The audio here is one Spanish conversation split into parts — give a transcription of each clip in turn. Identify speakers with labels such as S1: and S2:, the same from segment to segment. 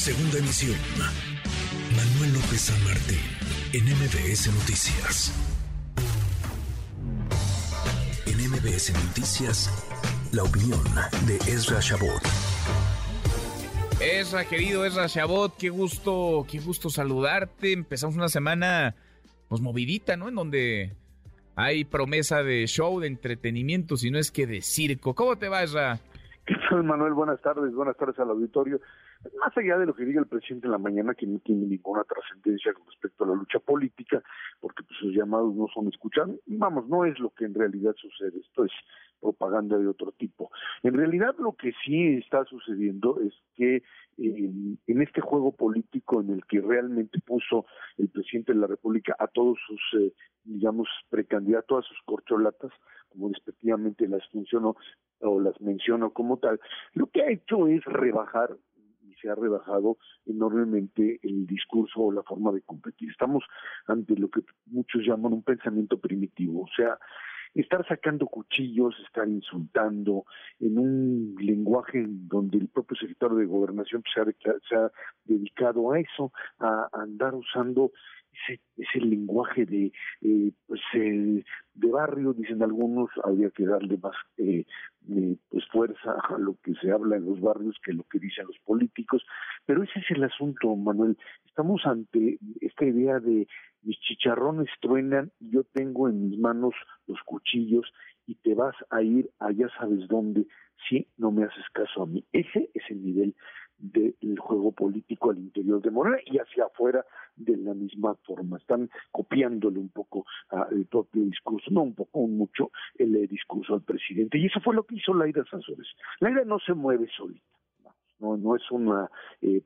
S1: Segunda emisión. Manuel López San Martín, en MBS Noticias. En MBS Noticias, la opinión de Ezra Shabot.
S2: Ezra, querido Ezra Shabot, qué gusto, qué gusto saludarte. Empezamos una semana, pues movidita, ¿no? En donde hay promesa de show, de entretenimiento, si no es que de circo. ¿Cómo te va, Ezra?
S3: ¿Qué tal, Manuel? Buenas tardes, buenas tardes al auditorio. Más allá de lo que diga el presidente en la mañana, que no tiene ninguna trascendencia con respecto a la lucha política, porque pues, sus llamados no son escuchados, vamos, no es lo que en realidad sucede, esto es propaganda de otro tipo. En realidad lo que sí está sucediendo es que en este juego político en el que realmente puso el presidente de la República a todos sus, eh, digamos, precandidatos, a sus corcholatas, como respectivamente las funcionó o las menciono como tal, lo que ha hecho es rebajar se ha rebajado enormemente el discurso o la forma de competir. Estamos ante lo que muchos llaman un pensamiento primitivo, o sea, estar sacando cuchillos, estar insultando en un lenguaje donde el propio secretario de gobernación se, ha, se ha dedicado a eso, a andar usando ese, ese lenguaje de eh, pues eh, de barrio dicen algunos habría que darle más eh, pues fuerza a lo que se habla en los barrios que lo que dicen los políticos. Pero ese es el asunto Manuel. Estamos ante esta idea de mis chicharrones truenan y yo tengo en mis manos los cuchillos y te vas a ir allá sabes dónde. Si no me haces caso a mí. Ese es el nivel del juego político al interior de Morena y hacia afuera de la misma forma. Están copiándole un poco al propio discurso, no un poco, un mucho, el eh, discurso al presidente. Y eso fue lo que hizo Laida Sanzores. Laida no se mueve solita no no es una eh,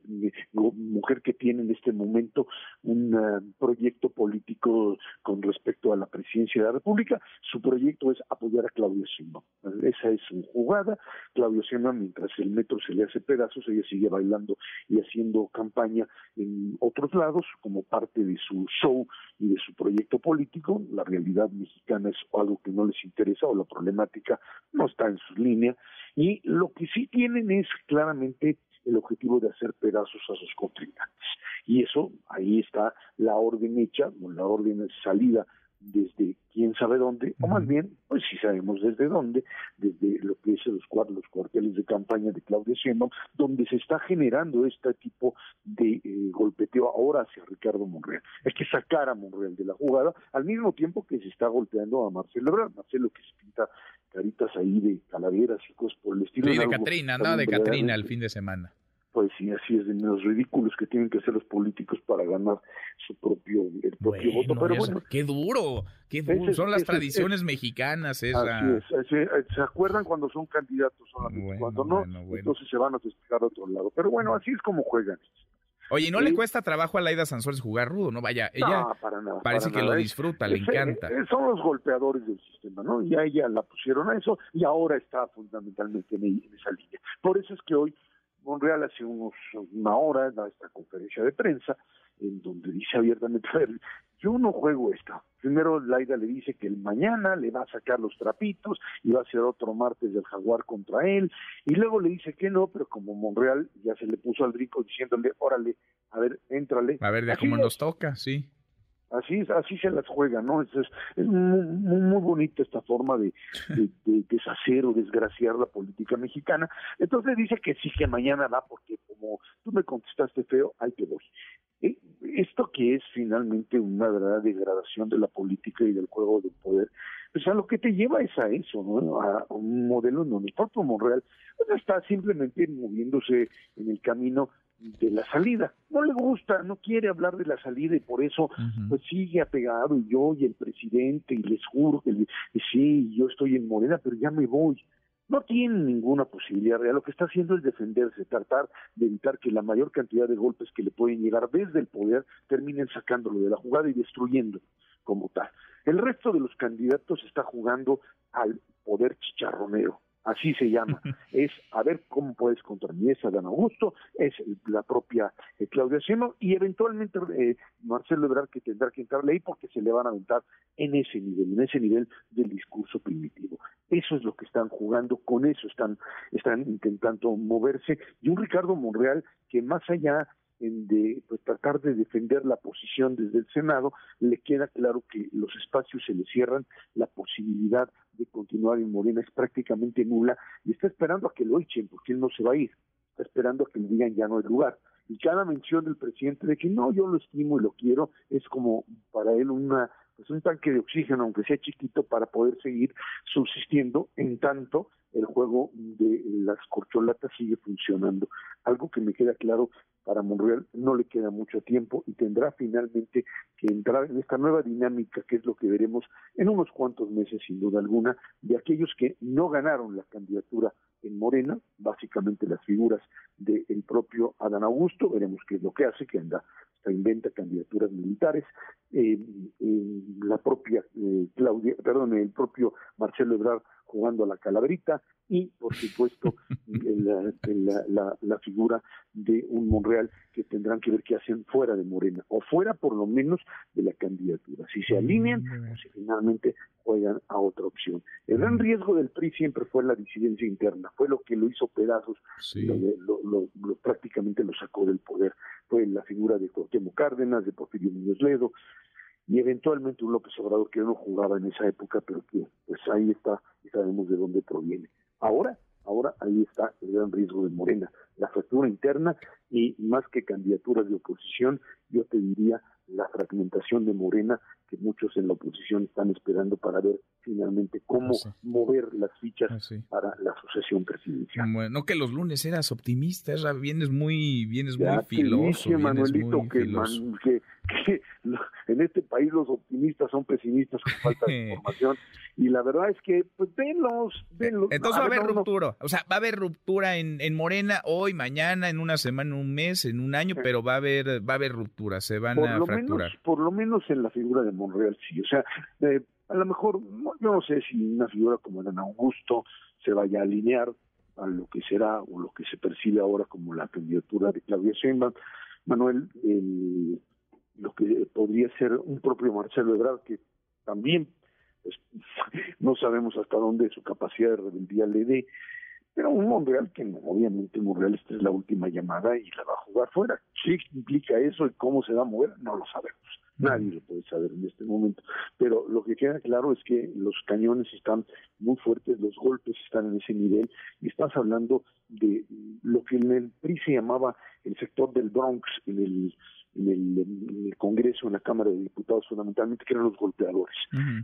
S3: mujer que tiene en este momento un eh, proyecto político con respecto a la presidencia de la República, su proyecto es apoyar a Claudio Sheinbaum. Esa es su jugada. Claudio Sheinbaum, mientras el metro se le hace pedazos, ella sigue bailando y haciendo campaña en otros lados como parte de su show y de su proyecto político. La realidad mexicana es algo que no les interesa o la problemática no está en su línea y lo que sí tienen es claramente el objetivo de hacer pedazos a sus contrincantes. Y eso, ahí está la orden hecha, la orden de salida desde quién sabe dónde, o más bien, pues sí sabemos desde dónde, desde lo que es los, los cuarteles de campaña de Claudia Sheinbaum, donde se está generando este tipo de eh, golpeteo ahora hacia Ricardo Monreal. Hay que sacar a Monreal de la jugada, al mismo tiempo que se está golpeando a Marcelo Ebrard, Marcelo que se pinta caritas ahí de calaveras y cosas por el estilo.
S2: Sí, de Catrina, andaba de Catrina el fin de semana
S3: pues sí, así es, de los ridículos que tienen que hacer los políticos para ganar su propio, el propio voto. Pero bueno,
S2: qué duro, qué duro. son las tradiciones mexicanas esa.
S3: Así es, se acuerdan cuando son candidatos solamente, cuando no, entonces se van a festejar a otro lado. Pero bueno, así es como juegan.
S2: Oye, ¿y no le cuesta trabajo a Laida Sansores jugar rudo? No, vaya, ella parece que lo disfruta, le encanta.
S3: son los golpeadores del sistema, ¿no? Y a ella la pusieron a eso y ahora está fundamentalmente en esa línea. Por eso es que hoy Monreal hace unos, una hora da esta conferencia de prensa en donde dice abiertamente, a ver, yo no juego esto. Primero Laida le dice que el mañana le va a sacar los trapitos y va a ser otro martes del jaguar contra él. Y luego le dice que no, pero como Monreal ya se le puso al rico diciéndole, órale, a ver, éntrale.
S2: A ver, de cómo nos toca, sí.
S3: Así, así se las juega, ¿no? Es, es, muy, muy, bonita esta forma de, de, deshacer o desgraciar la política mexicana. Entonces dice que sí, que mañana va, porque como tú me contestaste feo, ahí te voy. Eh, esto que es finalmente una verdadera degradación de la política y del juego del poder, pues a lo que te lleva es a eso, ¿no? A un modelo en donde el propio Monreal pues, está simplemente moviéndose en el camino de la salida. No le gusta, no quiere hablar de la salida y por eso pues sigue apegado y yo y el presidente y les juro que sí, yo estoy en Morena, pero ya me voy. No tiene ninguna posibilidad real. Lo que está haciendo es defenderse, tratar de evitar que la mayor cantidad de golpes que le pueden llegar desde el poder terminen sacándolo de la jugada y destruyendo como tal. El resto de los candidatos está jugando al poder chicharronero así se llama. es a ver cómo puedes contra mí, es Dan Augusto, es la propia eh, Claudia Sheinbaum y eventualmente eh, Marcelo Ebrard que tendrá que entrarle ahí porque se le van a aventar en ese nivel, en ese nivel del discurso primitivo. Eso es lo que están jugando, con eso están, están intentando moverse. Y un Ricardo Monreal que más allá de pues, tratar de defender la posición desde el Senado, le queda claro que los espacios se le cierran, la posibilidad de continuar en Morena es prácticamente nula y está esperando a que lo echen porque él no se va a ir, está esperando a que le digan ya no hay lugar. Y cada mención del presidente de que no, yo lo estimo y lo quiero, es como para él una pues un tanque de oxígeno, aunque sea chiquito, para poder seguir subsistiendo en tanto el juego de las corcholatas sigue funcionando. Algo que me queda claro para Monreal no le queda mucho tiempo y tendrá finalmente que entrar en esta nueva dinámica que es lo que veremos en unos cuantos meses sin duda alguna de aquellos que no ganaron la candidatura en Morena, básicamente las figuras del propio Adán Augusto, veremos qué es lo que hace, que anda, inventa candidaturas militares, eh, la propia eh, Claudia, perdón, el propio Marcelo Ebrard jugando a la calaverita y, por supuesto, la, la, figura de un Monreal que tendrán que ver qué hacen fuera de Morena, o fuera por lo menos de la candidatura, si se alinean o si finalmente juegan a otra opción. El gran riesgo del PRI siempre fue la disidencia interna, fue lo que lo hizo pedazos, lo, prácticamente lo sacó del poder. Fue la figura de Cuauhtémoc Cárdenas, de Porfirio Muñoz Ledo, y eventualmente un López Obrador que no jugaba en esa época, pero que pues ahí está y sabemos de dónde proviene. Ahora, ahora ahí está el gran riesgo de Morena, la fractura interna y más que candidaturas de oposición, yo te diría la fragmentación de Morena que muchos en la oposición están esperando para ver finalmente cómo ah, mover las fichas ah, para la sucesión presidencial.
S2: Bueno, que los lunes eras optimista, vienes muy, vienes muy filoso.
S3: Manuelito, que, que, en este país los optimistas son pesimistas con falta de información y la verdad es que pues venlos, venlos.
S2: Entonces va a haber ruptura, o sea, va a haber ruptura en, en Morena hoy, mañana, en una semana, un mes, en un año, pero va a haber va a haber ruptura, se van a fracturar.
S3: por lo menos en la figura de Monreal sí, o sea, eh, a lo mejor yo no sé si una figura como Ana Augusto se vaya a alinear a lo que será o lo que se percibe ahora como la candidatura de Claudia Sheinbaum. Manuel, el lo que podría ser un propio Marcelo Ebrard, que también pues, no sabemos hasta dónde su capacidad de rebeldía le dé, pero un Monreal que no, obviamente Monreal esta es la última llamada y la va a jugar fuera. ¿Qué implica eso y cómo se va a mover? No lo sabemos. Nadie lo puede saber en este momento. Pero lo que queda claro es que los cañones están muy fuertes, los golpes están en ese nivel, y estás hablando de lo que en el PRI se llamaba el sector del Bronx, en el en el, Congreso, en la Cámara de Diputados fundamentalmente, que eran los golpeadores.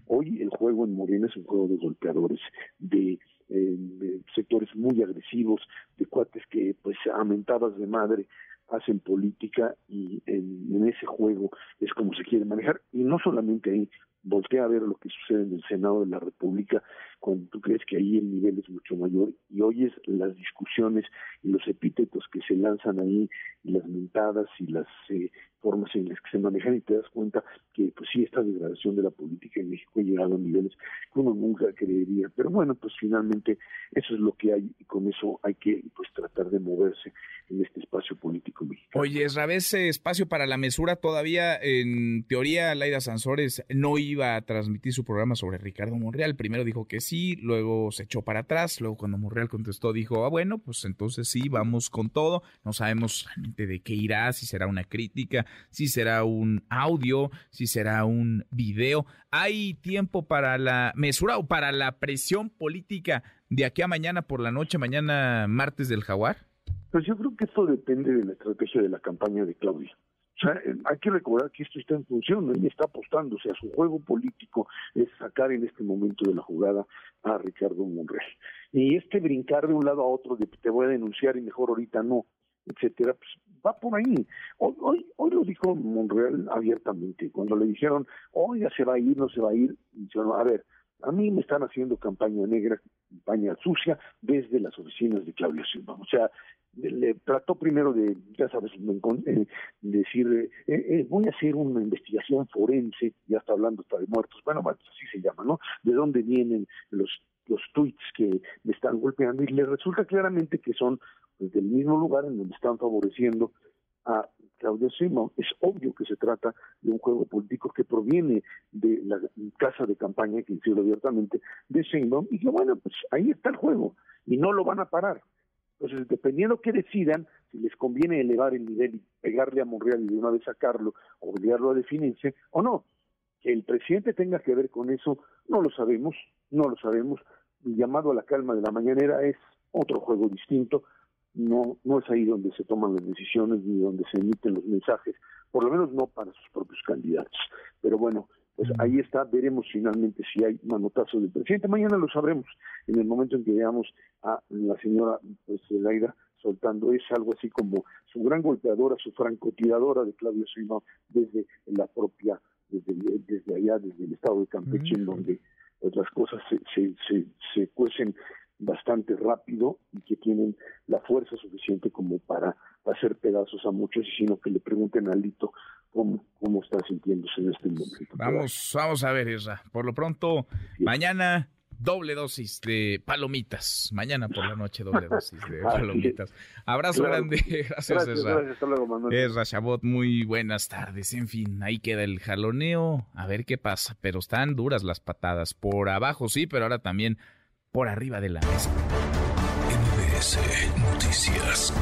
S3: Hoy el juego en Morena es un juego de golpeadores, de, eh, sectores muy agresivos, de cuates que pues a mentadas de madre hacen política y en, ese juego es como se quiere manejar. Y no solamente ahí, voltea a ver lo que sucede en el Senado de la República cuando tú crees que ahí el nivel es mucho mayor y oyes las discusiones y los epítetos que se lanzan ahí y las mentadas y las eh, formas en las que se manejan y te das cuenta que pues sí esta degradación de la política en México ha llegado a niveles que uno nunca creería pero bueno pues finalmente eso es lo que hay y con eso hay que pues tratar de moverse en este espacio político mexicano.
S2: Oye, ese espacio para la mesura todavía en teoría Laida Sansores no iba a transmitir su programa sobre Ricardo Monreal, primero dijo que sí, luego se echó para atrás, luego cuando Monreal contestó dijo, ah bueno, pues entonces sí, vamos con todo, no sabemos realmente de qué irá, si será una crítica, si será un audio, si será un video. ¿Hay tiempo para la mesura o para la presión política de aquí a mañana por la noche, mañana martes del jaguar?
S3: Pues yo creo que esto depende de la estrategia de la campaña de Claudia. O sea, eh, hay que recordar que esto está en función, él está apostando, o sea, su juego político es sacar en este momento de la jugada a Ricardo Monreal. Y este brincar de un lado a otro de te voy a denunciar y mejor ahorita no, etcétera, pues va por ahí. Hoy, hoy, lo dijo Monreal abiertamente, cuando le dijeron, ya se va a ir, no se va a ir, dijeron, a ver, a mí me están haciendo campaña negra, campaña sucia, desde las oficinas de Claudia Silva. O sea, le trató primero de, ya sabes, eh, decir, eh, eh, voy a hacer una investigación forense, ya está hablando hasta de muertos, bueno, así se llama, ¿no? De dónde vienen los los tweets que me están golpeando y le resulta claramente que son pues, del mismo lugar en donde están favoreciendo a Claudia Sheinbaum. Es obvio que se trata de un juego político que proviene de la casa de campaña, que hicieron abiertamente, de Sheinbaum, y que bueno, pues ahí está el juego, y no lo van a parar. Entonces, dependiendo que decidan, si les conviene elevar el nivel y pegarle a Monreal y de una vez sacarlo, obligarlo a definirse, o no. Que el presidente tenga que ver con eso, no lo sabemos, no lo sabemos. El llamado a la calma de la mañanera es otro juego distinto, no, no es ahí donde se toman las decisiones ni donde se emiten los mensajes, por lo menos no para sus propios candidatos. Pero bueno, pues ahí está, veremos finalmente si hay manotazo del presidente. Mañana lo sabremos en el momento en que veamos a la señora pues, Laida soltando es algo así como su gran golpeadora, su francotiradora de Claudio Sheinbaum desde la propia, desde, desde allá, desde el estado de Campeche, en donde otras cosas se, se, se, se cuecen bastante rápido y que tienen la fuerza suficiente como para hacer pedazos a muchos, sino que le pregunten a Lito cómo, cómo está sintiéndose en este momento.
S2: Vamos, vamos a ver, Isra. Por lo pronto, mañana doble dosis de palomitas. Mañana por la noche doble dosis de palomitas. Abrazo grande. Gracias,
S3: gracias Hasta luego, Manuel.
S2: Esra Chabot, muy buenas tardes. En fin, ahí queda el jaloneo. A ver qué pasa. Pero están duras las patadas. Por abajo sí, pero ahora también por arriba de la mesa.
S1: Noticias.